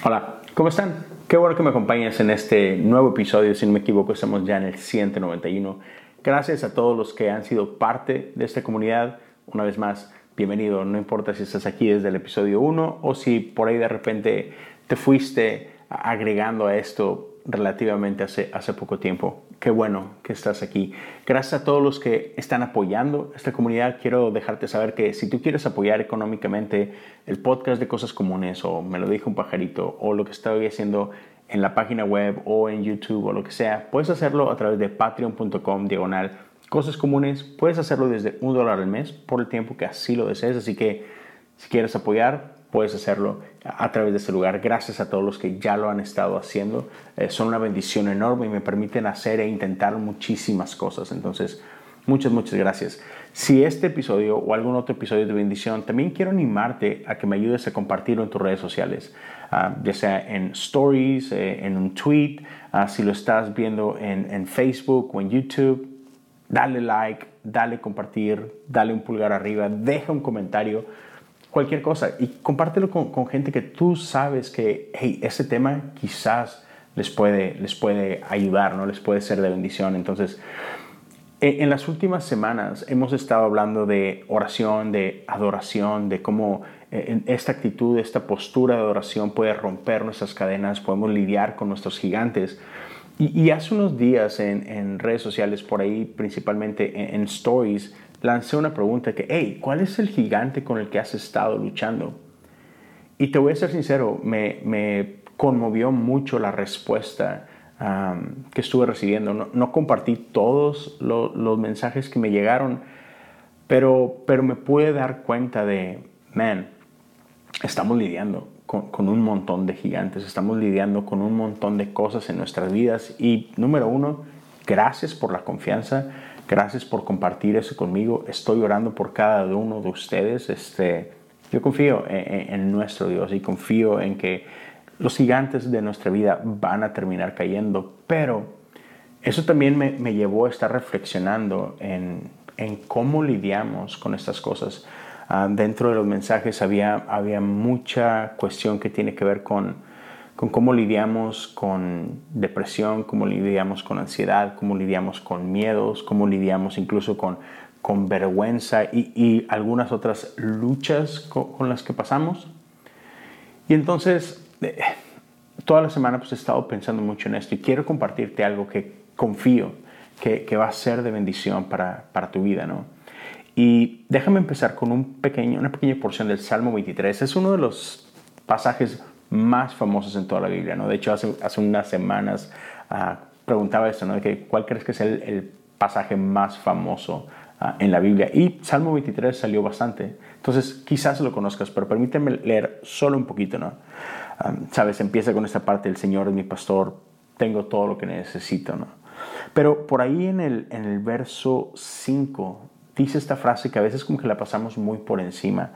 Hola, ¿cómo están? Qué bueno que me acompañes en este nuevo episodio. Si no me equivoco, estamos ya en el 191. Gracias a todos los que han sido parte de esta comunidad. Una vez más, bienvenido. No importa si estás aquí desde el episodio 1 o si por ahí de repente te fuiste agregando a esto relativamente hace, hace poco tiempo. Qué bueno que estás aquí. Gracias a todos los que están apoyando esta comunidad. Quiero dejarte saber que si tú quieres apoyar económicamente el podcast de Cosas Comunes o Me lo dijo un pajarito o lo que estoy haciendo en la página web o en YouTube o lo que sea, puedes hacerlo a través de patreon.com diagonal cosas comunes. Puedes hacerlo desde un dólar al mes por el tiempo que así lo desees. Así que si quieres apoyar, puedes hacerlo a través de este lugar. Gracias a todos los que ya lo han estado haciendo. Eh, son una bendición enorme y me permiten hacer e intentar muchísimas cosas. Entonces, muchas, muchas gracias. Si este episodio o algún otro episodio de bendición, también quiero animarte a que me ayudes a compartirlo en tus redes sociales, ah, ya sea en stories, eh, en un tweet, uh, si lo estás viendo en, en Facebook o en YouTube. Dale like, dale compartir, dale un pulgar arriba, deja un comentario cualquier cosa y compártelo con, gente que tú sabes que, hey, ese tema quizás les puede, les puede ayudar, ¿no? Les puede ser de bendición. Entonces, e, en las últimas semanas hemos estado hablando de oración, de adoración, de cómo e, esta actitud, esta postura de adoración puede romper nuestras cadenas, podemos lidiar con nuestros gigantes. Y, hace unos días en, redes sociales, por ahí principalmente en stories, lancé una pregunta que, hey, ¿cuál es el gigante con el que has estado luchando? Y te voy a ser sincero, me, conmovió mucho la respuesta que estuve recibiendo. No, compartí todos los mensajes que me llegaron, pero, pero me pude dar cuenta de, man, estamos lidiando con, con, un montón de gigantes, estamos lidiando con un montón de cosas en nuestras vidas y número uno, gracias por la confianza Gracias por compartir eso conmigo. Estoy orando por cada uno de ustedes. Este, yo confío en, nuestro Dios y confío en que los gigantes de nuestra vida van a terminar cayendo, pero eso también me, llevó a estar reflexionando en, cómo lidiamos con estas cosas. Ah, dentro de los mensajes había, había mucha cuestión que tiene que ver con con cómo lidiamos con depresión, cómo lidiamos con ansiedad, cómo lidiamos con miedos, cómo lidiamos incluso con, con vergüenza y, algunas otras luchas con, las que pasamos. Y entonces, eh, toda la semana pues he estado pensando mucho en esto y quiero compartirte algo que confío que, que va a ser de bendición para, para tu vida, ¿no? Y déjame empezar con un pequeño, una pequeña porción del Salmo 23. Es uno de los pasajes más famosos en toda la Biblia. ¿no? De hecho, hace, unas semanas ah, preguntaba esto, ¿no? que, ¿cuál crees que es el, pasaje más famoso ah, en la Biblia? Y Salmo 23 salió bastante. Entonces, quizás lo conozcas, pero permíteme leer solo un poquito. ¿no? Ah, Sabes, empieza con esta parte, el Señor es mi pastor, tengo todo lo que necesito. ¿no? Pero por ahí en el, en el verso 5 dice esta frase que a veces como que la pasamos muy por encima.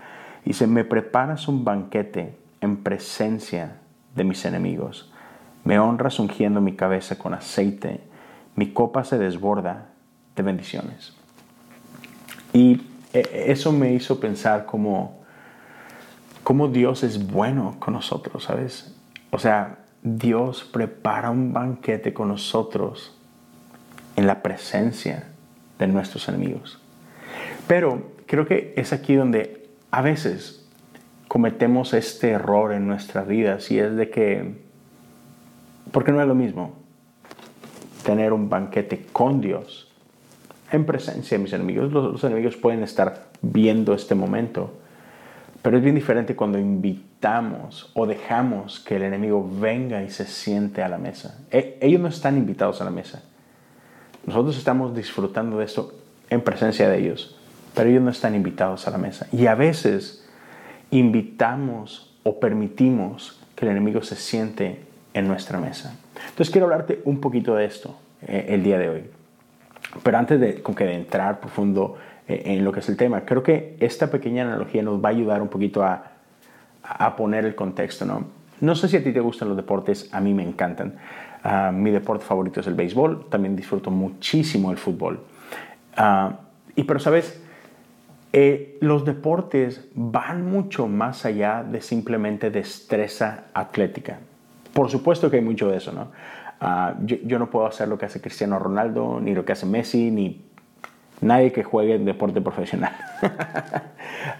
Dice, me preparas un banquete en presencia de mis enemigos. Me honras ungiendo mi cabeza con aceite. Mi copa se desborda de bendiciones. Y e, eso me hizo pensar cómo, cómo Dios es bueno con nosotros, ¿sabes? O sea, Dios prepara un banquete con nosotros en la presencia de nuestros enemigos. Pero creo que es aquí donde a veces cometemos este error en nuestras vidas y es de que, porque no es lo mismo tener un banquete con Dios en presencia de mis enemigos. Los, enemigos pueden estar viendo este momento, pero es bien diferente cuando invitamos o dejamos que el enemigo venga y se siente a la mesa. E, ellos no están invitados a la mesa. Nosotros estamos disfrutando de esto en presencia de ellos, pero ellos no están invitados a la mesa. Y a veces invitamos o permitimos que el enemigo se siente en nuestra mesa. Entonces quiero hablarte un poquito de esto eh, el día de hoy. Pero antes de, con que de entrar profundo eh, en lo que es el tema, creo que esta pequeña analogía nos va a ayudar un poquito a, a poner el contexto. ¿no? no sé si a ti te gustan los deportes, a mí me encantan. Ah, mi deporte favorito es el béisbol, también disfruto muchísimo el fútbol. Uh, y pero sabes, Eh, los deportes van mucho más allá de simplemente destreza atlética. Por supuesto que hay mucho de eso, ¿no? Ah, yo, no puedo hacer lo que hace Cristiano Ronaldo, ni lo que hace Messi, ni nadie que juegue en deporte profesional.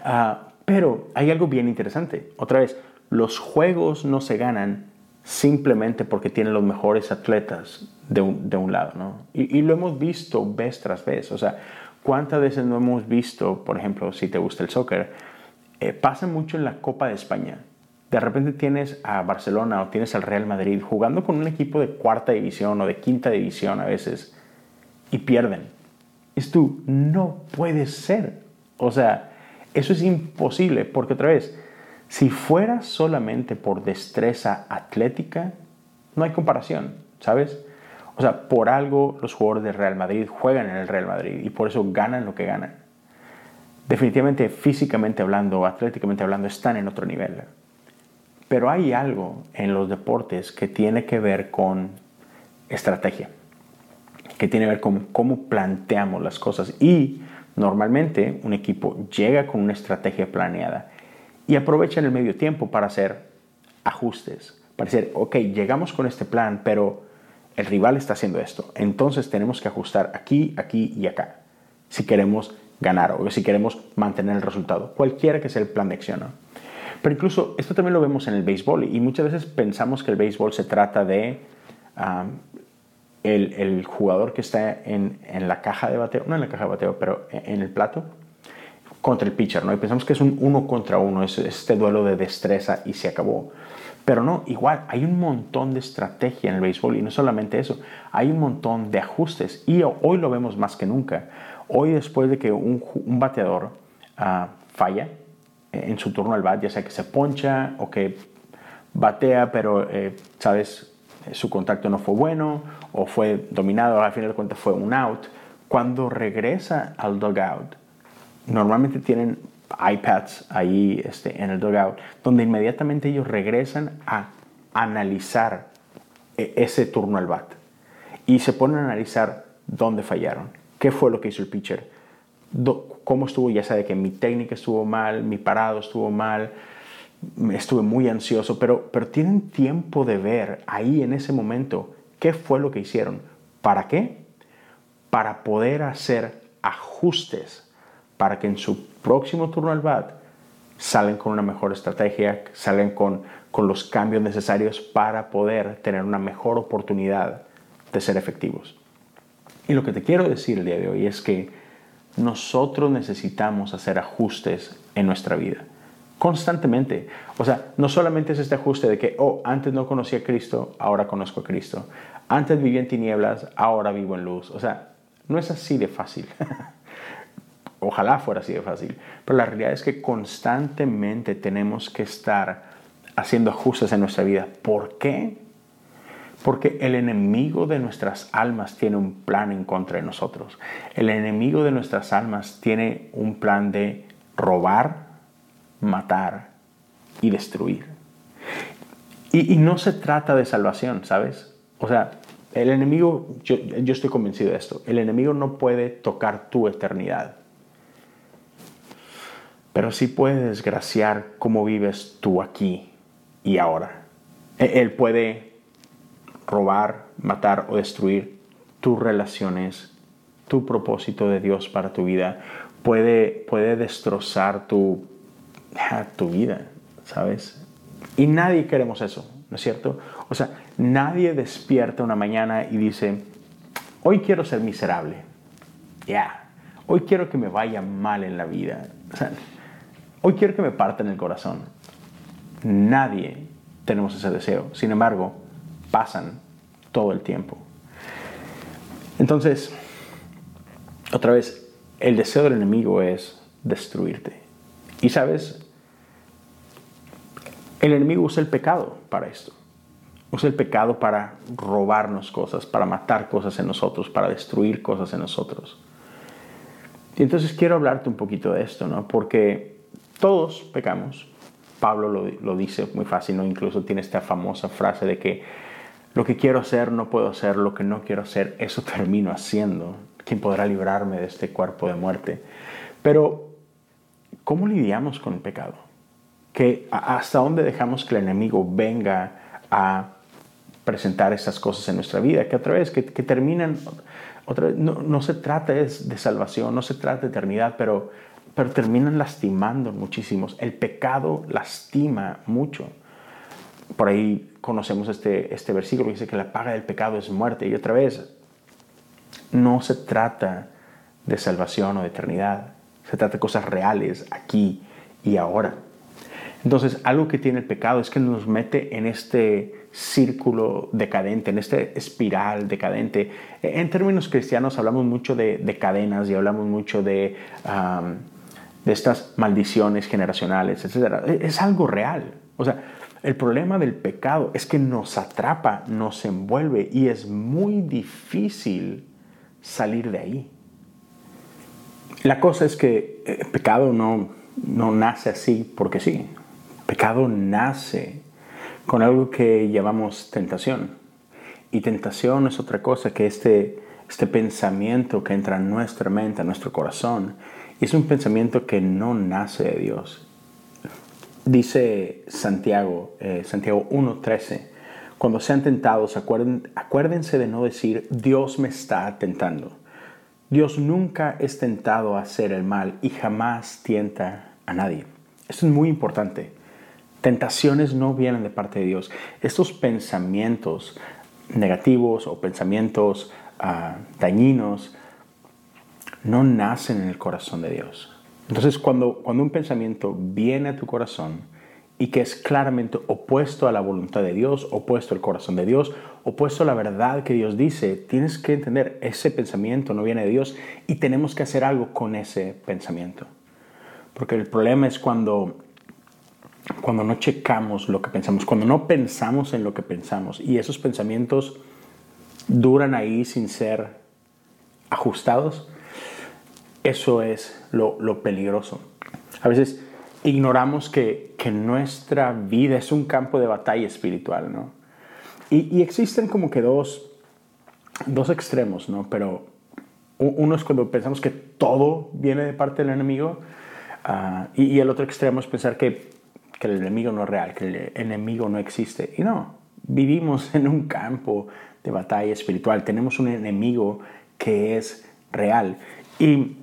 Ah, pero hay algo bien interesante. Otra vez, los juegos no se ganan simplemente porque tienen los mejores atletas de un, lado, ¿no? Y, lo hemos visto vez tras vez. O sea, ¿cuántas veces no hemos visto, por ejemplo, si te gusta el soccer, eh, pasa mucho en la Copa de España? De repente tienes a Barcelona o tienes al Real Madrid jugando con un equipo de cuarta división o de quinta división a veces y pierden. Es tú, no puede ser. O sea, eso es imposible porque otra vez, si fuera solamente por destreza atlética, no hay comparación, ¿sabes? O sea, por algo los jugadores del Real Madrid juegan en el Real Madrid y por eso ganan lo que ganan. Definitivamente, físicamente hablando, atléticamente hablando, están en otro nivel. Pero hay algo en los deportes que tiene que ver con estrategia, que tiene que ver con cómo planteamos las cosas. Y normalmente un equipo llega con una estrategia planeada y aprovecha en el medio tiempo para hacer ajustes, para decir, ok, llegamos con este plan, pero el rival está haciendo esto. Entonces tenemos que ajustar aquí, aquí y acá si queremos ganar o si queremos mantener el resultado, cualquiera que sea el plan de acción. Pero incluso esto también lo vemos en el béisbol y muchas veces pensamos que el béisbol se trata de el, jugador que está en, la caja de bateo, no en la caja de bateo, pero en el plato, contra el pitcher, ¿no? Y pensamos que es un uno contra uno, es este duelo de destreza y se acabó. Pero no, igual, hay un montón de estrategia en el béisbol y no solamente eso, hay un montón de ajustes y hoy lo vemos más que nunca. Hoy después de que un, bateador ah, falla, en su turno al bat, ya sea que se poncha o que batea, pero, eh, ¿sabes? Su contacto no fue bueno o fue dominado, al final de cuentas fue un out. Cuando regresa al dugout, normalmente tienen iPads ahí este, en el dugout, donde inmediatamente ellos regresan a analizar e, ese turno al bat y se ponen a analizar dónde fallaron, qué fue lo que hizo el pitcher, cómo estuvo, ya sea de que mi técnica estuvo mal, mi parado estuvo mal, estuve muy ansioso, pero, pero tienen tiempo de ver ahí en ese momento qué fue lo que hicieron. ¿Para qué? Para poder hacer ajustes para que en su próximo turno al bat salen con una mejor estrategia, salen con, con los cambios necesarios para poder tener una mejor oportunidad de ser efectivos. Y lo que te quiero decir el día de hoy es que nosotros necesitamos hacer ajustes en nuestra vida. Constantemente. O sea, no solamente es este ajuste de que, oh, antes no conocía a Cristo, ahora conozco a Cristo. Antes vivía en tinieblas, ahora vivo en luz. O sea, no es así de fácil. Ojalá fuera así de fácil. Pero la realidad es que constantemente tenemos que estar haciendo ajustes en nuestra vida. ¿Por qué? Porque el enemigo de nuestras almas tiene un plan en contra de nosotros. El enemigo de nuestras almas tiene un plan de robar, matar y destruir. Y, no se trata de salvación, ¿sabes? O sea, el enemigo, yo, yo estoy convencido de esto, el enemigo no puede tocar tu eternidad pero sí puede desgraciar cómo vives tú aquí y ahora. E, él puede robar, matar o destruir tus relaciones, tu propósito de Dios para tu vida. Puede, puede destrozar tu, tu vida, ¿sabes? Y nadie queremos eso, ¿no es cierto? O sea, nadie despierta una mañana y dice, hoy quiero ser miserable. Ya, hoy quiero que me vaya mal en la vida. O sea, Hoy quiero que me parten el corazón. Nadie tenemos ese deseo. Sin embargo, pasan todo el tiempo. Entonces, otra vez, el deseo del enemigo es destruirte. Y sabes, el enemigo usa el pecado para esto. Usa el pecado para robarnos cosas, para matar cosas en nosotros, para destruir cosas en nosotros. Y entonces quiero hablarte un poquito de esto, ¿no? Porque todos pecamos. Pablo lo, dice muy fácil, ¿no? incluso tiene esta famosa frase de que lo que quiero hacer no puedo hacer, lo que no quiero hacer, eso termino haciendo. ¿Quién podrá librarme de este cuerpo de muerte? Pero ¿cómo lidiamos con el pecado? Que hasta dónde dejamos que el enemigo venga a presentar estas cosas en nuestra vida, que otra vez, que, terminan, otra vez, no, se trata de salvación, no se trata de eternidad, pero, pero terminan lastimando muchísimos. El pecado lastima mucho. Por ahí conocemos este, este versículo que dice que la paga del pecado es muerte. Y otra vez, no se trata de salvación o de eternidad. Se trata de cosas reales aquí y ahora. Entonces, algo que tiene el pecado es que nos mete en este círculo decadente, en este espiral decadente. En términos cristianos hablamos mucho de, cadenas y hablamos mucho de, de estas maldiciones generacionales, etc. Es algo real. O sea, el problema del pecado es que nos atrapa, nos envuelve y es muy difícil salir de ahí. La cosa es que el pecado no, no nace así porque sí. Pecado nace con algo que llamamos tentación. Y tentación es otra cosa que este, este pensamiento que entra en nuestra mente, en nuestro corazón. Es un pensamiento que no nace de Dios. Dice Santiago, eh, Santiago 1.13, cuando sean tentados, acuérdense de no decir, Dios me está tentando. Dios nunca es tentado a hacer el mal y jamás tienta a nadie. Esto es muy importante. Tentaciones no vienen de parte de Dios. Estos pensamientos negativos o pensamientos ah, dañinos no nacen en el corazón de Dios. Entonces, cuando, cuando un pensamiento viene a tu corazón y que es claramente opuesto a la voluntad de Dios, opuesto al corazón de Dios, opuesto a la verdad que Dios dice, tienes que entender, ese pensamiento no viene de Dios y tenemos que hacer algo con ese pensamiento. Porque el problema es cuando cuando no checamos lo que pensamos, cuando no pensamos en lo que pensamos y esos pensamientos duran ahí sin ser ajustados, eso es lo, peligroso. A veces ignoramos que, nuestra vida es un campo de batalla espiritual, ¿no? Y, existen como que dos, dos extremos, ¿no? Pero uno es cuando pensamos que todo viene de parte del enemigo ah, y el otro extremo es pensar que que el enemigo no es real, que el enemigo no existe. Y no, vivimos en un campo de batalla espiritual, tenemos un enemigo que es real. Y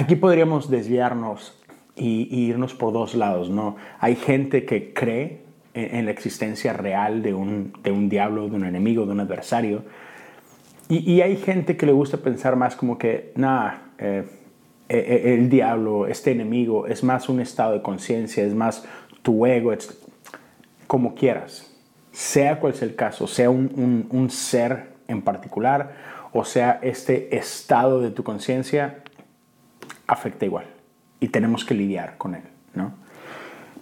aquí podríamos desviarnos y, irnos por dos lados, ¿no? Hay gente que cree en, la existencia real de un, de un, diablo, de un enemigo, de un adversario. Y, hay gente que le gusta pensar más como que, nada, eh, e, e, el diablo, este enemigo, es más un estado de conciencia, es más tu ego, como quieras. Sea cual sea el caso, sea un, ser en particular o sea este estado de tu conciencia, afecta igual y tenemos que lidiar con él. ¿no?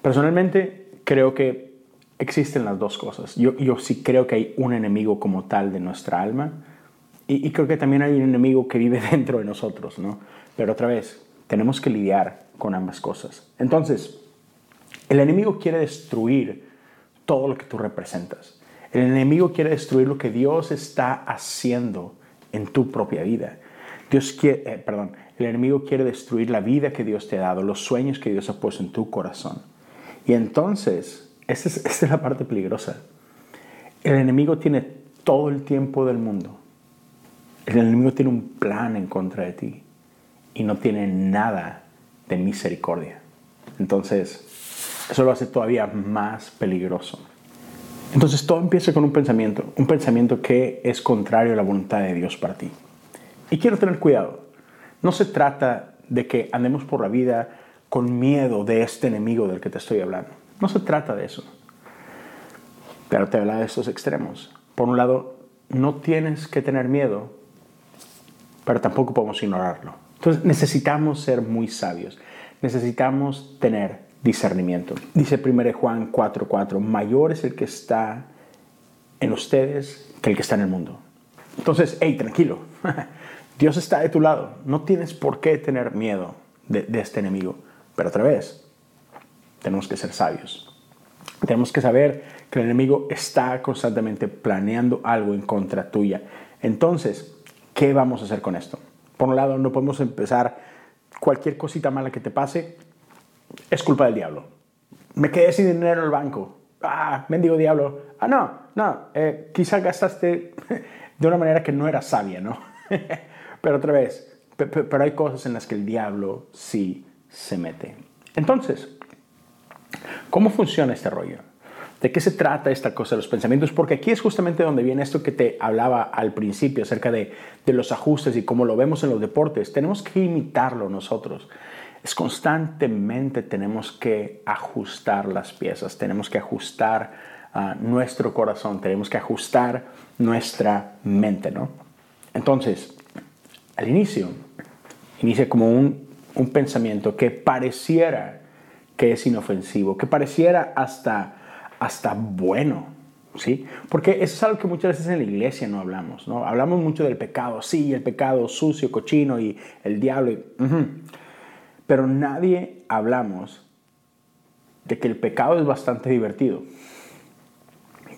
Personalmente creo que existen las dos cosas. Yo, sí creo que hay un enemigo como tal de nuestra alma y, y creo que también hay un enemigo que vive dentro de nosotros. ¿no? Pero otra vez, tenemos que lidiar con ambas cosas. Entonces, el enemigo quiere destruir todo lo que tú representas. El enemigo quiere destruir lo que Dios está haciendo en tu propia vida. Dios quiere, eh, perdón, el enemigo quiere destruir la vida que Dios te ha dado, los sueños que Dios ha puesto en tu corazón. Y entonces, esta es, es la parte peligrosa. El enemigo tiene todo el tiempo del mundo. El enemigo tiene un plan en contra de ti y no tiene nada de misericordia. Entonces, eso lo hace todavía más peligroso. Entonces todo empieza con un pensamiento, un pensamiento que es contrario a la voluntad de Dios para ti. Y quiero tener cuidado. No se trata de que andemos por la vida con miedo de este enemigo del que te estoy hablando. No se trata de eso. Pero te habla de estos extremos. Por un lado, no tienes que tener miedo, pero tampoco podemos ignorarlo. Entonces necesitamos ser muy sabios, necesitamos tener discernimiento. Dice 1 Juan 4:4, mayor es el que está en ustedes que el que está en el mundo. Entonces, hey, tranquilo, Dios está de tu lado, no tienes por qué tener miedo de, este enemigo. Pero otra vez, tenemos que ser sabios. Tenemos que saber que el enemigo está constantemente planeando algo en contra tuya. Entonces, ¿qué vamos a hacer con esto? Por un lado, no podemos empezar cualquier cosita mala que te pase, es culpa del diablo. Me quedé sin dinero en el banco. Ah, mendigo diablo. Ah, no, no, eh, quizá gastaste de una manera que no era sabia, ¿no? pero otra vez, pero hay cosas en las que el diablo sí se mete. Entonces, ¿cómo funciona este rollo? ¿De qué se trata esta cosa de los pensamientos? Porque aquí es justamente donde viene esto que te hablaba al principio acerca de, de los ajustes y cómo lo vemos en los deportes. Tenemos que imitarlo nosotros. Es constantemente tenemos que ajustar las piezas, tenemos que ajustar uh, nuestro corazón, tenemos que ajustar nuestra mente, ¿no? Entonces, al inicio, inicia como un, un pensamiento que pareciera que es inofensivo, que pareciera hasta hasta bueno, ¿sí? Porque eso es algo que muchas veces en la iglesia no hablamos, ¿no? Hablamos mucho del pecado, sí, el pecado sucio, cochino y el diablo, pero nadie hablamos de que el pecado es bastante divertido,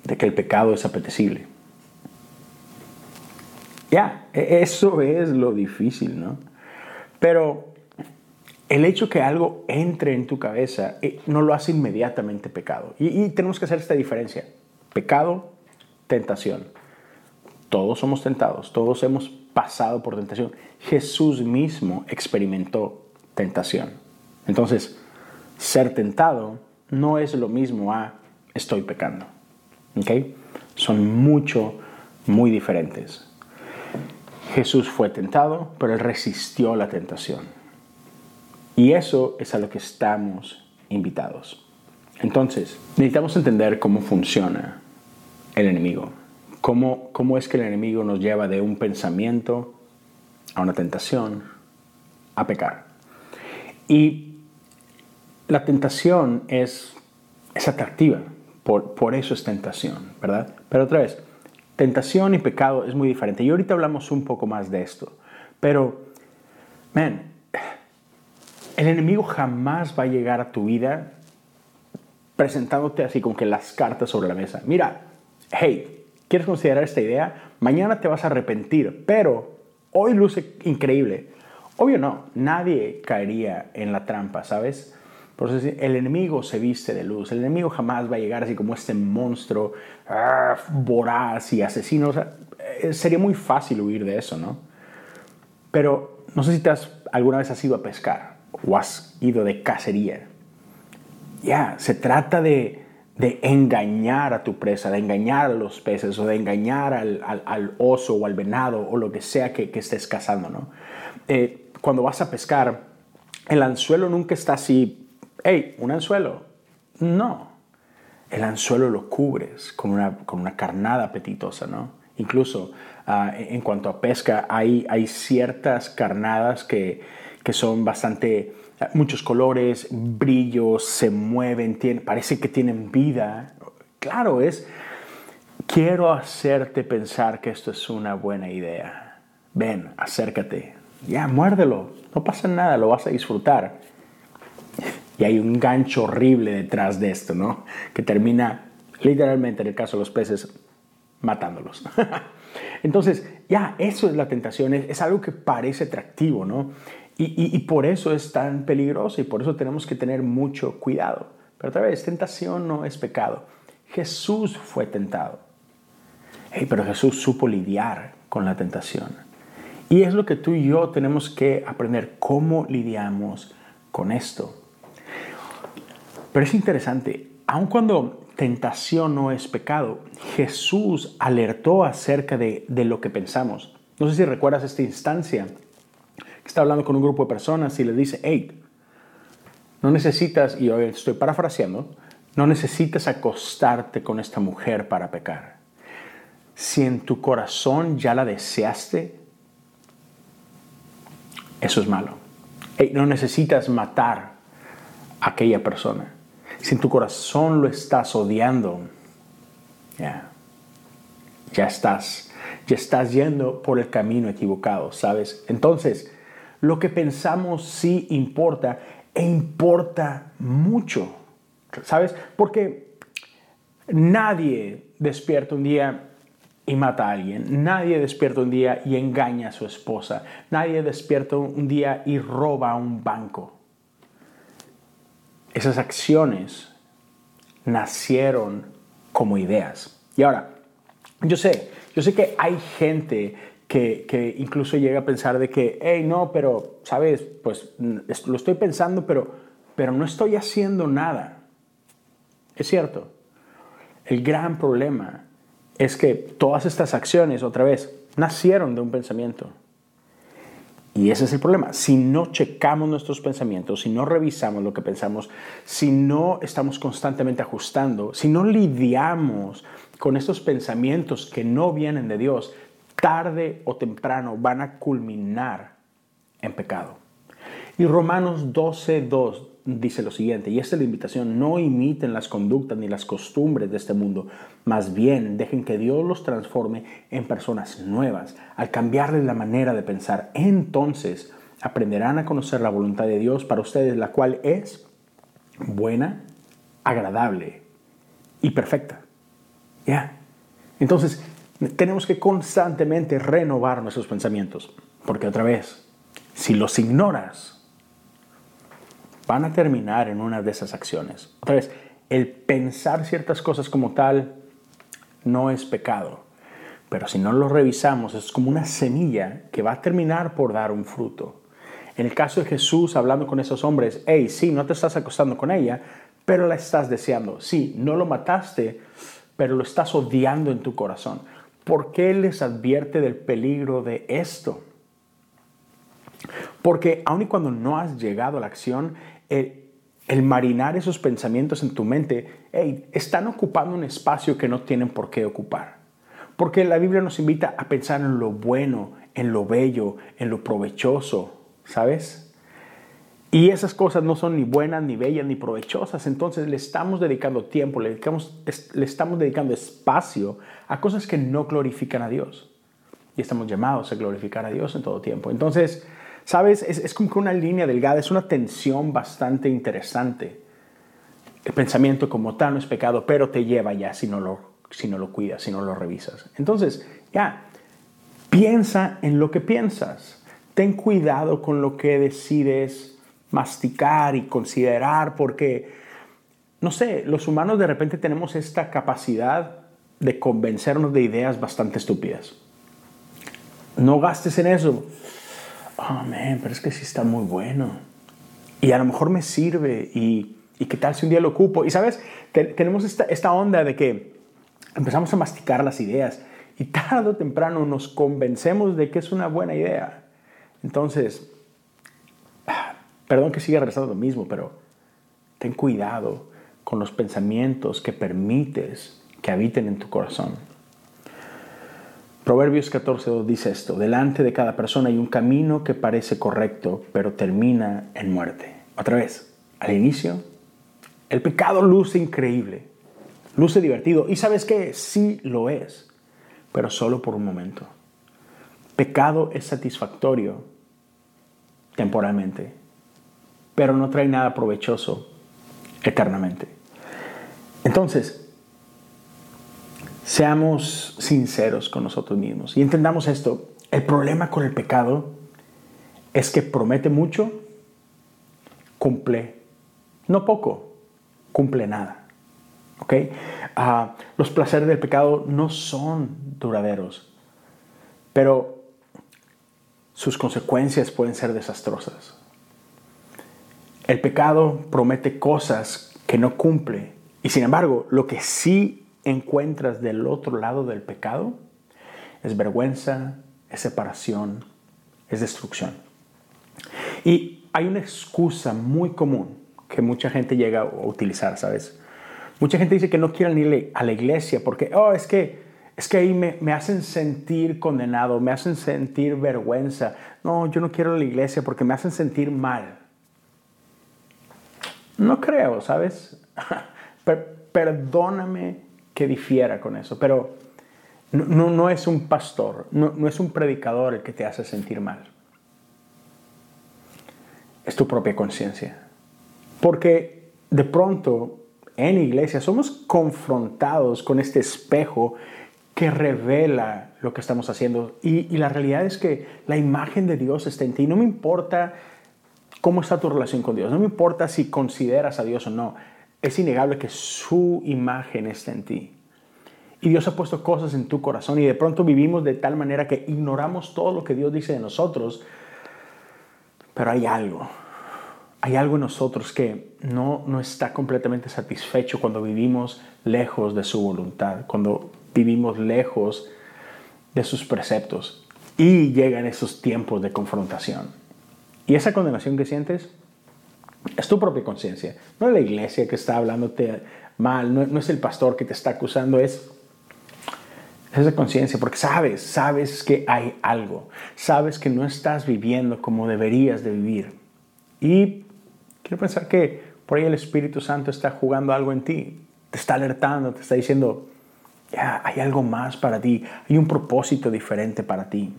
de que el pecado es apetecible. Ya, e-, eso es lo difícil, ¿no? Pero el hecho que algo entre en tu cabeza eh, no lo hace inmediatamente pecado. Y, tenemos que hacer esta diferencia. Pecado, tentación. Todos somos tentados, todos hemos pasado por tentación. Jesús mismo experimentó tentación. Entonces, ser tentado no es lo mismo a estoy pecando. ¿Ok? Son mucho, muy diferentes. Jesús fue tentado, pero él resistió la tentación. Y eso es a lo que estamos invitados. Entonces, necesitamos entender cómo funciona el enemigo. Cómo, cómo es que el enemigo nos lleva de un pensamiento a una tentación, a pecar. Y la tentación es, es atractiva, por, por eso es tentación, ¿verdad? Pero otra vez, tentación y pecado es muy diferente. Y ahorita hablamos un poco más de esto. Pero, man, el enemigo jamás va a llegar a tu vida presentándote así con que las cartas sobre la mesa. Mira, hey, ¿quieres considerar esta idea? Mañana te vas a arrepentir, pero hoy luce increíble. Obvio no, nadie caería en la trampa, ¿sabes? Por eso el enemigo se viste de luz. El enemigo jamás va a llegar así como este monstruo ah, voraz y asesino. Eh, sería muy fácil huir de eso, ¿no? Pero no sé si has, alguna vez has ido a pescar o has ido de cacería. Ya, se trata de, engañar a tu presa, de engañar a los peces o de engañar al, oso o al venado o lo que sea que, estés cazando. ¿no? Eh, cuando vas a pescar, el anzuelo nunca está así, hey, un anzuelo. No, el anzuelo lo cubres con una, con una carnada apetitosa, ¿no? Incluso ah, en cuanto a pesca, hay, hay ciertas carnadas que, que son bastante, muchos colores, brillos, se mueven, parece que tienen vida. Claro, es, quiero hacerte pensar que esto es una buena idea. Ven, acércate, ya, muérdelo, no pasa nada, lo vas a disfrutar. Y hay un gancho horrible detrás de esto, ¿no? Que termina, literalmente, en el caso de los peces, matándolos. Entonces, ya, eso es la tentación, es, es, algo que parece atractivo, ¿no? Y, por eso es tan peligroso y por eso tenemos que tener mucho cuidado. Pero otra vez, tentación no es pecado. Jesús fue tentado. pero Jesús supo lidiar con la tentación. Y es lo que tú y yo tenemos que aprender, cómo lidiamos con esto. Pero es interesante, aun cuando tentación no es pecado, Jesús alertó acerca de, de lo que pensamos. No sé si recuerdas esta instancia está hablando con un grupo de personas y le dice, hey, no necesitas, y hoy estoy parafraseando, no necesitas acostarte con esta mujer para pecar. Si en tu corazón ya la deseaste, eso es malo. Hey, no necesitas matar a aquella persona. Si en tu corazón lo estás odiando, ya, ya estás, ya estás yendo por el camino equivocado, ¿sabes? Entonces, lo que pensamos sí importa e importa mucho. ¿Sabes? Porque nadie despierta un día y mata a alguien. Nadie despierta un día y engaña a su esposa. Nadie despierta un día y roba a un banco. Esas acciones nacieron como ideas. Y ahora, yo sé, yo sé que hay gente que, que, incluso llega a pensar de que, hey, no, pero, ¿sabes? Pues lo estoy pensando, pero, pero no estoy haciendo nada. Es cierto. El gran problema es que todas estas acciones, otra vez, nacieron de un pensamiento. Y ese es el problema. Si no checamos nuestros pensamientos, si no revisamos lo que pensamos, si no estamos constantemente ajustando, si no lidiamos con estos pensamientos que no vienen de Dios, tarde o temprano van a culminar en pecado. Y Romanos 12, 2 dice lo siguiente, y esta es la invitación, no imiten las conductas ni las costumbres de este mundo, más bien dejen que Dios los transforme en personas nuevas, al cambiarles la manera de pensar. Entonces aprenderán a conocer la voluntad de Dios para ustedes, la cual es buena, agradable y perfecta. ¿Ya? Entonces, tenemos que constantemente renovar nuestros pensamientos, porque otra vez, si los ignoras, van a terminar en una de esas acciones. Otra vez, el pensar ciertas cosas como tal no es pecado, pero si no lo revisamos es como una semilla que va a terminar por dar un fruto. En el caso de Jesús hablando con esos hombres, hey, sí, no te estás acostando con ella, pero la estás deseando. Sí, no lo mataste, pero lo estás odiando en tu corazón. ¿Por qué les advierte del peligro de esto? Porque aun y cuando no has llegado a la acción, el, marinar esos pensamientos en tu mente, están ocupando un espacio que no tienen por qué ocupar. Porque la Biblia nos invita a pensar en lo bueno, en lo bello, en lo provechoso, ¿sabes? Y esas cosas no son ni buenas, ni bellas, ni provechosas. Entonces le estamos dedicando tiempo, le, estamos dedicando espacio a cosas que no glorifican a Dios. Y estamos llamados a glorificar a Dios en todo tiempo. Entonces, ¿Sabes? Es, como que una línea delgada, es una tensión bastante interesante. El pensamiento como tal no es pecado, pero te lleva ya si no lo, si no lo cuidas, si no lo revisas. Entonces, ya, piensa en lo que piensas. Ten cuidado con lo que decides masticar y considerar, porque, no sé, los humanos de repente tenemos esta capacidad de convencernos de ideas bastante estúpidas. No gastes en eso oh, pero es que sí está muy bueno. Y a lo mejor me sirve y, y qué tal si un día lo ocupo. Y sabes, tenemos esta, esta onda de que empezamos a masticar las ideas y tarde o temprano nos convencemos de que es una buena idea. Entonces, perdón que siga rezando lo mismo, pero ten cuidado con los pensamientos que permites que habiten en tu corazón. Proverbios 14.2 dice esto, delante de cada persona hay un camino que parece correcto, pero termina en muerte. Otra vez, al inicio, el pecado luce increíble, luce divertido, y sabes qué, sí lo es, pero solo por un momento. Pecado es satisfactorio temporalmente, pero no trae nada provechoso eternamente. Entonces, Seamos sinceros con nosotros mismos y entendamos esto. El problema con el pecado es que promete mucho, cumple no poco, cumple nada. ¿Ok? Ah, los placeres del pecado no son duraderos, pero sus consecuencias pueden ser desastrosas. El pecado promete cosas que no cumple y sin embargo lo que sí encuentras del otro lado del pecado es vergüenza, es separación, es destrucción. Y hay una excusa muy común que mucha gente llega a utilizar, ¿sabes? Mucha gente dice que no quieren ir a la iglesia porque, oh, es que, es que ahí me, me hacen sentir condenado, me hacen sentir vergüenza. No, yo no quiero a la iglesia porque me hacen sentir mal. No creo, ¿sabes? Perdóname que difiera con eso, pero no, es un pastor, no, es un predicador el que te hace sentir mal. Es tu propia conciencia. Porque de pronto en iglesia somos confrontados con este espejo que revela lo que estamos haciendo. Y, la realidad es que la imagen de Dios está en ti. No me importa cómo está tu relación con Dios. No me importa si consideras a Dios o no. Es innegable que su imagen está en ti. Y Dios ha puesto cosas en tu corazón y de pronto vivimos de tal manera que ignoramos todo lo que Dios dice de nosotros. Pero hay algo. Hay algo en nosotros que no, no está completamente satisfecho cuando vivimos lejos de su voluntad, cuando vivimos lejos de sus preceptos y llegan esos tiempos de confrontación. Y esa condenación que sientes es tu propia conciencia, no es la iglesia que está hablándote mal, no, no es el pastor que te está acusando, es esa conciencia, porque sabes, sabes que hay algo, sabes que no estás viviendo como deberías de vivir. Y quiero pensar que por ahí el Espíritu Santo está jugando algo en ti, te está alertando, te está diciendo, ya, hay algo más para ti, hay un propósito diferente para ti.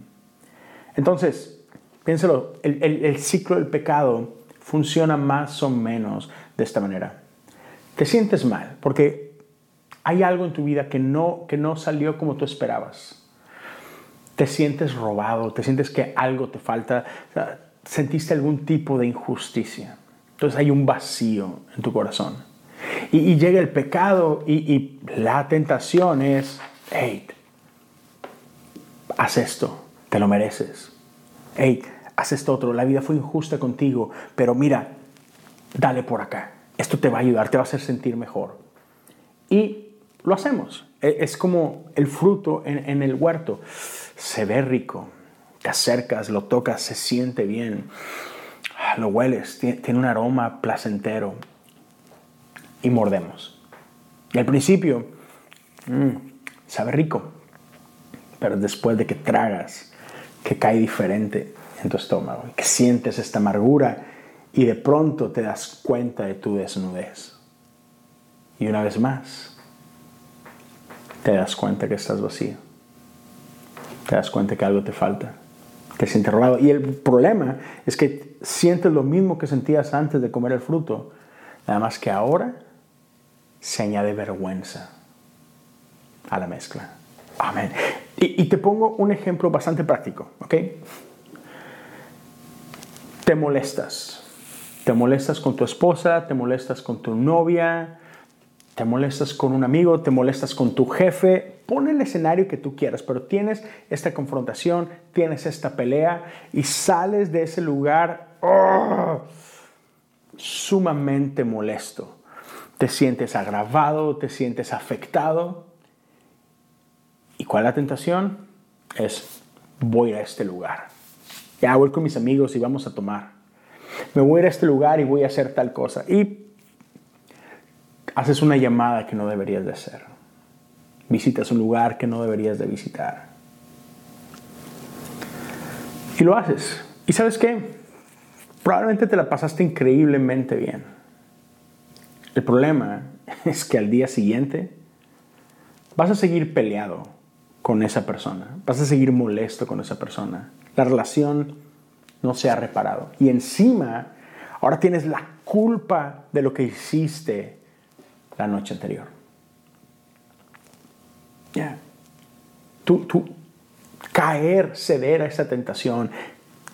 Entonces, piénselo, el, el ciclo del pecado funciona más o menos de esta manera. Te sientes mal porque hay algo en tu vida que no, que no salió como tú esperabas. Te sientes robado, te sientes que algo te falta, sentiste algún tipo de injusticia. Entonces hay un vacío en tu corazón. Y, llega el pecado y, la tentación es, hey, haz esto, te lo mereces. Hey, haz esto otro, la vida fue injusta contigo, pero mira, dale por acá. Esto te va a ayudar, te va a hacer sentir mejor. Y lo hacemos. E, es como el fruto en, el huerto. Se ve rico, te acercas, lo tocas, se siente bien, lo hueles, tiene, un aroma placentero y mordemos. Y al principio, mm, sabe rico, pero después de que tragas, que cae diferente en tu estómago, que sientes esta amargura y de pronto te das cuenta de tu desnudez. Y una vez más, te das cuenta que estás vacío. Te das cuenta que algo te falta. Te sientes robado. Y el problema es que sientes lo mismo que sentías antes de comer el fruto. Nada más que ahora se añade vergüenza a la mezcla. Amén. Y, y te pongo un ejemplo bastante práctico, ¿ok? Te molestas. Te molestas con tu esposa, te molestas con tu novia, te molestas con un amigo, te molestas con tu jefe, pon el escenario que tú quieras, pero tienes esta confrontación, tienes esta pelea y sales de ese lugar ¡oh! sumamente molesto. Te sientes agravado, te sientes afectado. ¿Y cuál es la tentación? Es, voy a este lugar. Ya voy con mis amigos y vamos a tomar. Me voy a ir a este lugar y voy a hacer tal cosa. Y haces una llamada que no deberías de hacer. Visitas un lugar que no deberías de visitar. Y lo haces. ¿Y sabes qué? Probablemente te la pasaste increíblemente bien. El problema es que al día siguiente vas a seguir peleado con esa persona. Vas a seguir molesto con esa persona. La relación no se ha reparado. Y encima, ahora tienes la culpa de lo que hiciste la noche anterior. Ya. Tú, tú, caer, ceder a esa tentación,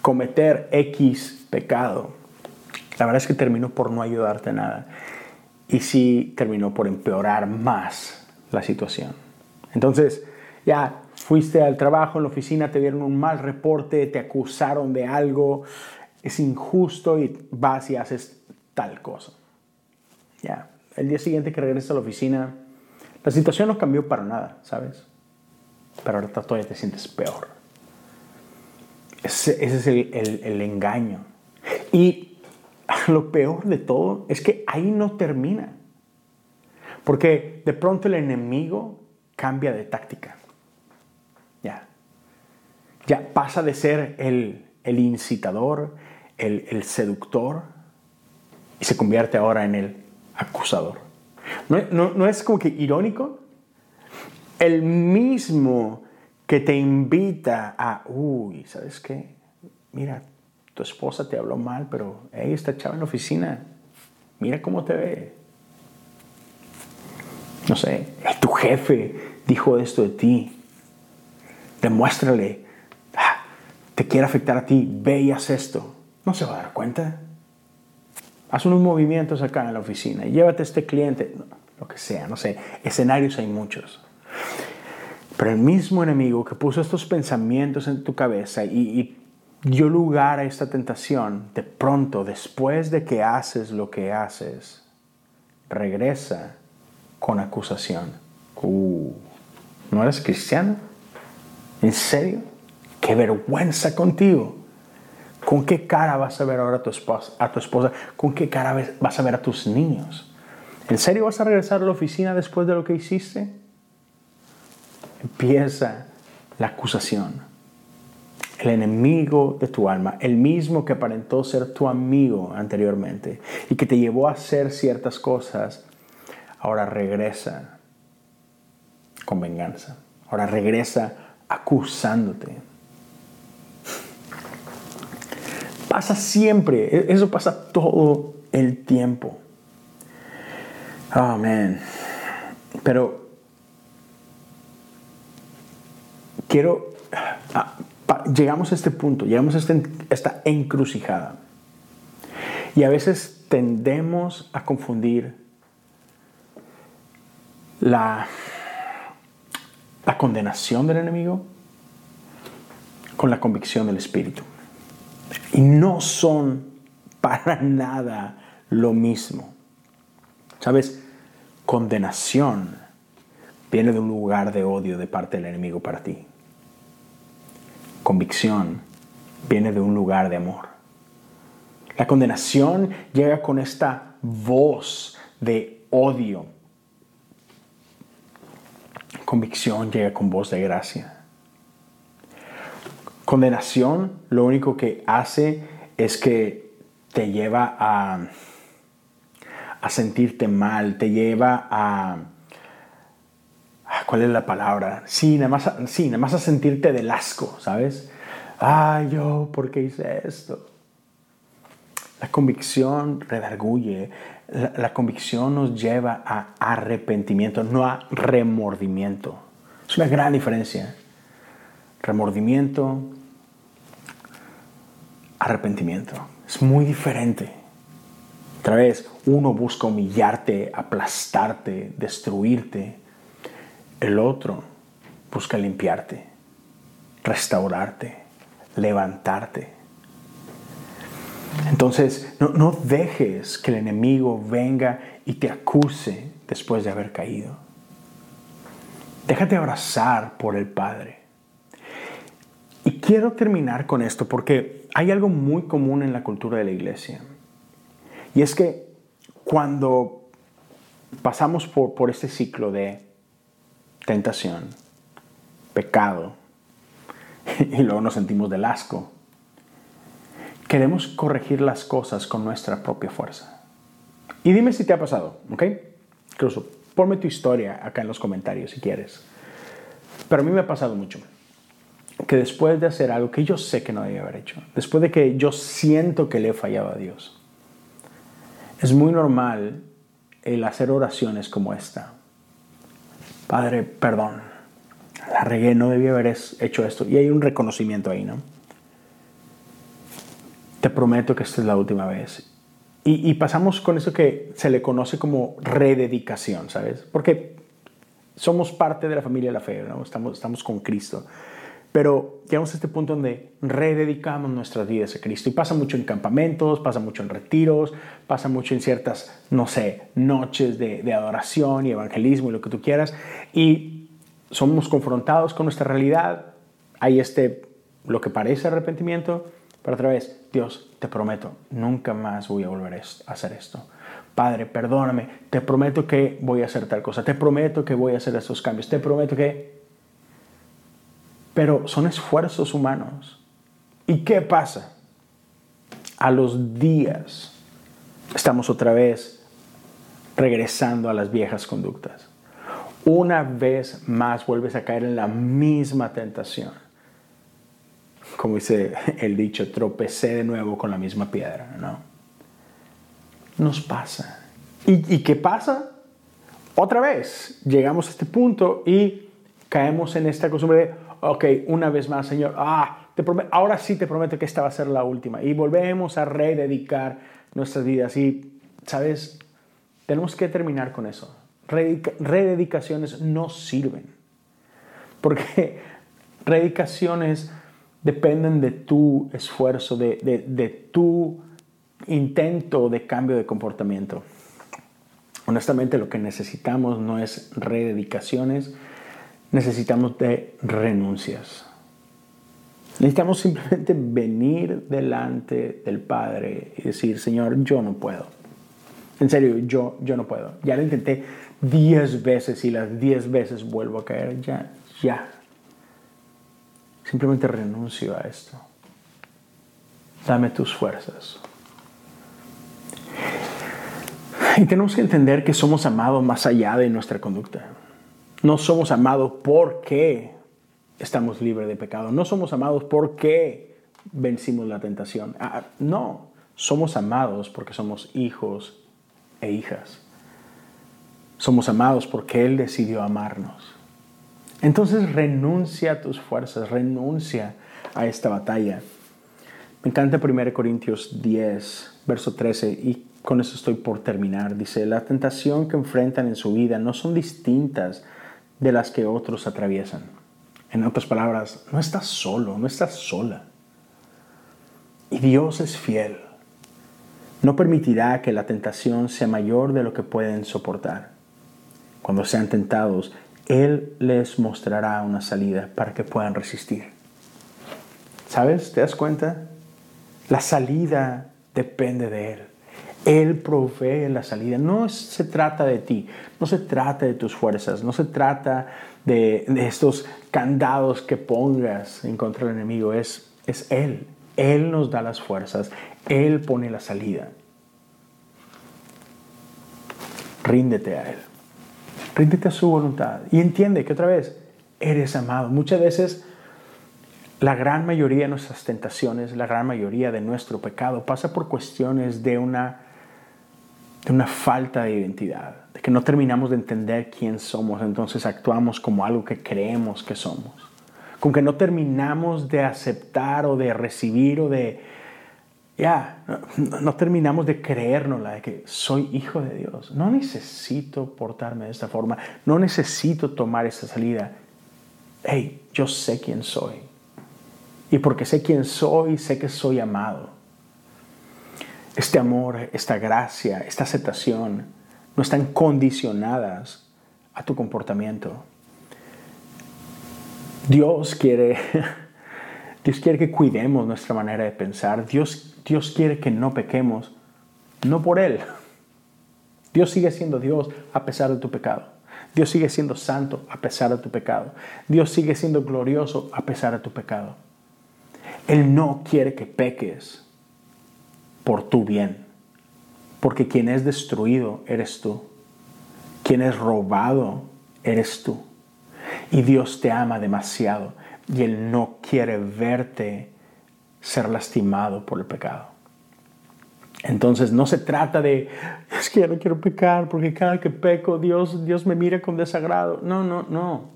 cometer X pecado, la verdad es que terminó por no ayudarte nada. Y sí terminó por empeorar más la situación. Entonces, ya fuiste al trabajo, en la oficina, te dieron un mal reporte, te acusaron de algo, es injusto y vas y haces tal cosa. Ya el día siguiente que regresas a la oficina, la situación no cambió para nada, ¿sabes? Pero ahora todavía te sientes peor. Ese, es el, el engaño. Y lo peor de todo es que ahí no termina. Porque de pronto el enemigo cambia de táctica. Ya. Pasa de ser el, el incitador, el, el, seductor, y se convierte ahora en el acusador. ¿No, es como que irónico? El mismo que te invita a, uy, ¿sabes qué? Mira, tu esposa te habló mal, pero hey, está chava en la oficina, mira cómo te ve. No sé, tu jefe dijo esto de ti. Demuéstrale, te quiere afectar a ti, ve y haz esto. No se va a dar cuenta. Haz unos movimientos acá en la oficina y llévate a este cliente, lo que sea, no sé, escenarios hay muchos. Pero el mismo enemigo que puso estos pensamientos en tu cabeza y, y dio lugar a esta tentación, de pronto, después de que haces lo que haces, regresa con acusación. Uh, ¿No eres cristiano? ¿En serio? ¡Qué vergüenza contigo! ¿Con qué cara vas a ver ahora a tu esposa? A tu esposa? ¿Con qué cara vas a ver a tus niños? ¿En serio vas a regresar a la oficina después de lo que hiciste? Empieza la acusación el enemigo de tu alma, el mismo que aparentó ser tu amigo anteriormente y que te llevó a hacer ciertas cosas, ahora regresa con venganza, ahora regresa acusándote. Pasa siempre, e-, eso pasa todo el tiempo. Man. Pero quiero ah, llegamos a este punto, llegamos a esta encrucijada. Y a veces tendemos a confundir la, la condenación del enemigo con la convicción del Espíritu. Y no son para nada lo mismo. ¿Sabes? Condenación viene de un lugar de odio de parte del enemigo para ti convicción viene de un lugar de amor. La condenación llega con esta voz de odio. Convicción llega con voz de gracia. Condenación lo único que hace es que te lleva a, a sentirte mal, te lleva a... ¿Cuál es la palabra? Sí, nada más, sí, nada más a sentirte del asco, ¿sabes? Ay, yo, ¿por qué hice esto? La convicción redarguye, la, la, convicción nos lleva a arrepentimiento, no a remordimiento. Es una gran diferencia. Remordimiento, arrepentimiento. Es muy diferente. Otra vez, uno busca humillarte, aplastarte, destruirte. El otro busca limpiarte, restaurarte, levantarte. Entonces, no, dejes que el enemigo venga y te acuse después de haber caído. Déjate abrazar por el Padre. Y quiero terminar con esto porque hay algo muy común en la cultura de la iglesia. Y es que cuando pasamos por, por este ciclo de tentación, pecado, y luego nos sentimos del asco. Queremos corregir las cosas con nuestra propia fuerza. Y dime si te ha pasado, ¿ok? Incluso ponme tu historia acá en los comentarios si quieres. Pero a mí me ha pasado mucho que después de hacer algo que yo sé que no debía haber hecho, después de que yo siento que le he fallado a Dios, es muy normal el hacer oraciones como esta. Padre, perdón. La regué, no debía haber hecho esto. Y hay un reconocimiento ahí, ¿no? Te prometo que esta es la última vez. Y, pasamos con eso que se le conoce como rededicación, ¿sabes? Porque somos parte de la familia de la fe, ¿no? Estamos, estamos con Cristo. Pero llegamos a este punto donde rededicamos nuestras vidas a Cristo. Y pasa mucho en campamentos, pasa mucho en retiros, pasa mucho en ciertas, no sé, noches de, de adoración y evangelismo y lo que tú quieras. Y somos confrontados con nuestra realidad. Hay este, lo que parece arrepentimiento, pero otra vez, Dios, te prometo, nunca más voy a volver a hacer esto. Padre, perdóname, te prometo que voy a hacer tal cosa, te prometo que voy a hacer estos cambios, te prometo que pero son esfuerzos humanos. ¿Y qué pasa? A los días estamos otra vez regresando a las viejas conductas. Una vez más vuelves a caer en la misma tentación. Como dice el dicho, tropecé de nuevo con la misma piedra, ¿no? Nos pasa. ¿Y, qué pasa? Otra vez llegamos a este punto y caemos en esta costumbre de, ok, una vez más, Señor, ah, te ahora sí te prometo que esta va a ser la última. Y volvemos a rededicar nuestras vidas. Y, ¿sabes? Tenemos que terminar con eso. Rededicaciones no sirven. Porque rededicaciones dependen de tu esfuerzo, de, de tu intento de cambio de comportamiento. Honestamente, lo que necesitamos no es rededicaciones, necesitamos de renuncias. Necesitamos simplemente venir delante del Padre y decir, Señor, yo no puedo. En serio, yo, yo no puedo. Ya lo intenté diez veces y las diez veces vuelvo a caer. Ya, ya. Simplemente renuncio a esto. Dame tus fuerzas. Y tenemos que entender que somos amados más allá de nuestra conducta. No somos amados porque estamos libres de pecado. No somos amados porque vencimos la tentación. Ah, no, somos amados porque somos hijos e hijas. Somos amados porque Él decidió amarnos. Entonces renuncia a tus fuerzas, renuncia a esta batalla. Me encanta 1 Corintios 10, verso 13, y con eso estoy por terminar. Dice, la tentación que enfrentan en su vida no son distintas de las que otros atraviesan. En otras palabras, no estás solo, no estás sola. Y Dios es fiel. No permitirá que la tentación sea mayor de lo que pueden soportar. Cuando sean tentados, Él les mostrará una salida para que puedan resistir. ¿Sabes? ¿Te das cuenta? La salida depende de Él. Él provee la salida. No se trata de ti, no se trata de tus fuerzas, no se trata de, estos candados que pongas en contra del enemigo. Es, es Él. Él nos da las fuerzas. Él pone la salida. Ríndete a Él. Ríndete a su voluntad. Y entiende que otra vez, eres amado. Muchas veces la gran mayoría de nuestras tentaciones, la gran mayoría de nuestro pecado pasa por cuestiones de una de una falta de identidad, de que no terminamos de entender quién somos, entonces actuamos como algo que creemos que somos. Con que no terminamos de aceptar o de recibir o de, ya, no, terminamos de creernos la de que soy hijo de Dios. No necesito portarme de esta forma, no necesito tomar esta salida. Hey, yo sé quién soy. Y porque sé quién soy, sé que soy amado este amor, esta gracia, esta aceptación no están condicionadas a tu comportamiento. Dios quiere, Dios quiere que cuidemos nuestra manera de pensar. Dios, Dios quiere que no pequemos, no por Él. Dios sigue siendo Dios a pesar de tu pecado. Dios sigue siendo santo a pesar de tu pecado. Dios sigue siendo glorioso a pesar de tu pecado. Él no quiere que peques por tu bien. Porque quien es destruido eres tú. Quien es robado eres tú. Y Dios te ama demasiado y Él no quiere verte ser lastimado por el pecado. Entonces no se trata de, es que no quiero pecar porque cada que peco Dios, Dios me mira con desagrado. No, no, no.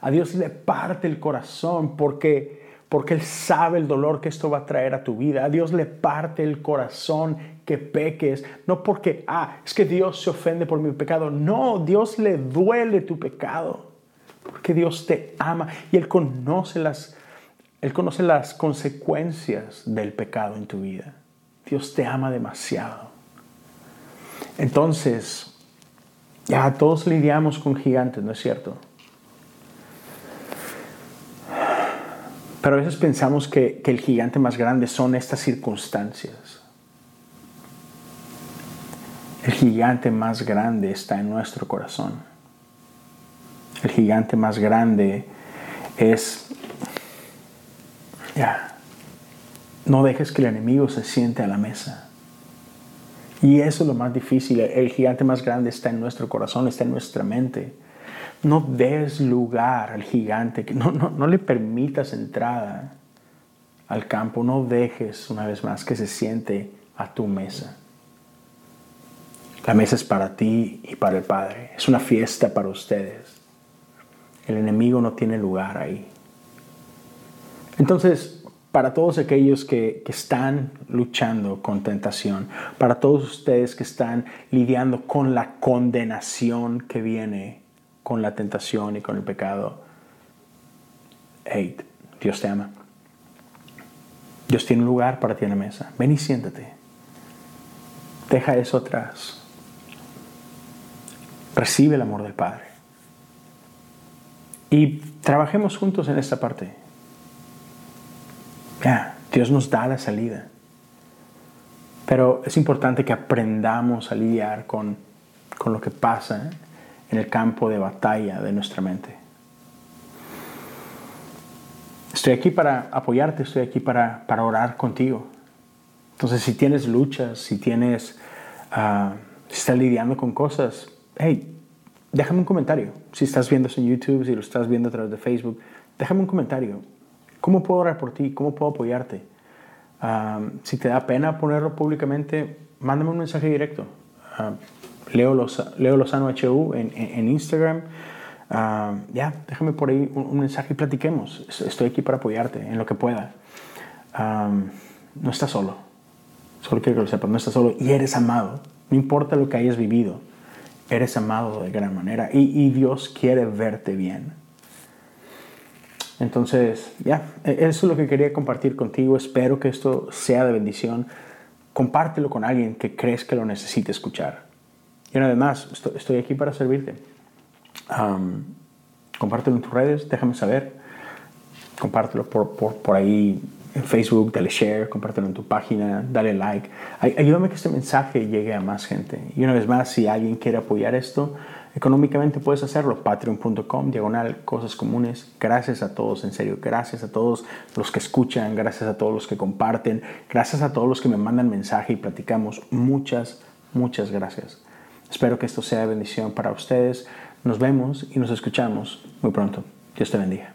A Dios le parte el corazón porque porque Él sabe el dolor que esto va a traer a tu vida. A Dios le parte el corazón que peques, no porque, ah, es que Dios se ofende por mi pecado. No, Dios le duele tu pecado, porque Dios te ama y Él conoce las, Él conoce las consecuencias del pecado en tu vida. Dios te ama demasiado. Entonces, ya todos lidiamos con gigantes, ¿no es cierto? Pero a veces pensamos que, el gigante más grande son estas circunstancias. El gigante más grande está en nuestro corazón. El gigante más grande es, ya, no dejes que el enemigo se siente a la mesa. Y eso es lo más difícil. El gigante más grande está en nuestro corazón, está en nuestra mente. No des lugar al gigante, no, no, no le permitas entrada al campo, no dejes una vez más que se siente a tu mesa. La mesa es para ti y para el Padre, es una fiesta para ustedes. El enemigo no tiene lugar ahí. Entonces, para todos aquellos que, que, están luchando con tentación, para todos ustedes que están lidiando con la condenación que viene con la tentación y con el pecado. Hey, Dios te ama. Dios tiene un lugar para ti en la mesa. Ven y siéntate. Deja eso atrás. Recibe el amor del Padre. Y trabajemos juntos en esta parte. Ya, Dios nos da la salida. Pero es importante que aprendamos a lidiar con, con lo que pasa en el campo de batalla de nuestra mente. Estoy aquí para apoyarte, estoy aquí para, para orar contigo. Entonces, si tienes luchas, si tienes, uh, si estás lidiando con cosas, hey, déjame un comentario. Si estás viendo eso en YouTube, si lo estás viendo a través de Facebook, déjame un comentario. ¿Cómo puedo orar por ti? ¿Cómo puedo apoyarte? si te da pena ponerlo públicamente, mándame un mensaje directo. Leo, los, Leo Lozano HU en, Instagram. ya, déjame por ahí un, mensaje y platiquemos. Estoy aquí para apoyarte en lo que pueda. no estás solo. Solo quiero que lo sepas, no estás solo y eres amado. No importa lo que hayas vivido, eres amado de gran manera y, y Dios quiere verte bien. Entonces, ya, e, eso es lo que quería compartir contigo. Espero que esto sea de bendición. Compártelo con alguien que crees que lo necesite escuchar. Y una vez más, estoy aquí para servirte. compártelo en tus redes, déjame saber. Compártelo por, ahí en Facebook, dale share, compártelo en tu página, dale like. Ayúdame a que este mensaje llegue a más gente. Y una vez más, si alguien quiere apoyar esto, Económicamente puedes hacerlo, patreon.com, diagonal, cosas comunes. Gracias a todos, en serio, gracias a todos los que escuchan, gracias a todos los que comparten, gracias a todos los que me mandan mensaje y platicamos. Muchas, muchas gracias. Espero que esto sea bendición para ustedes. Nos vemos y nos escuchamos muy pronto. Dios te bendiga.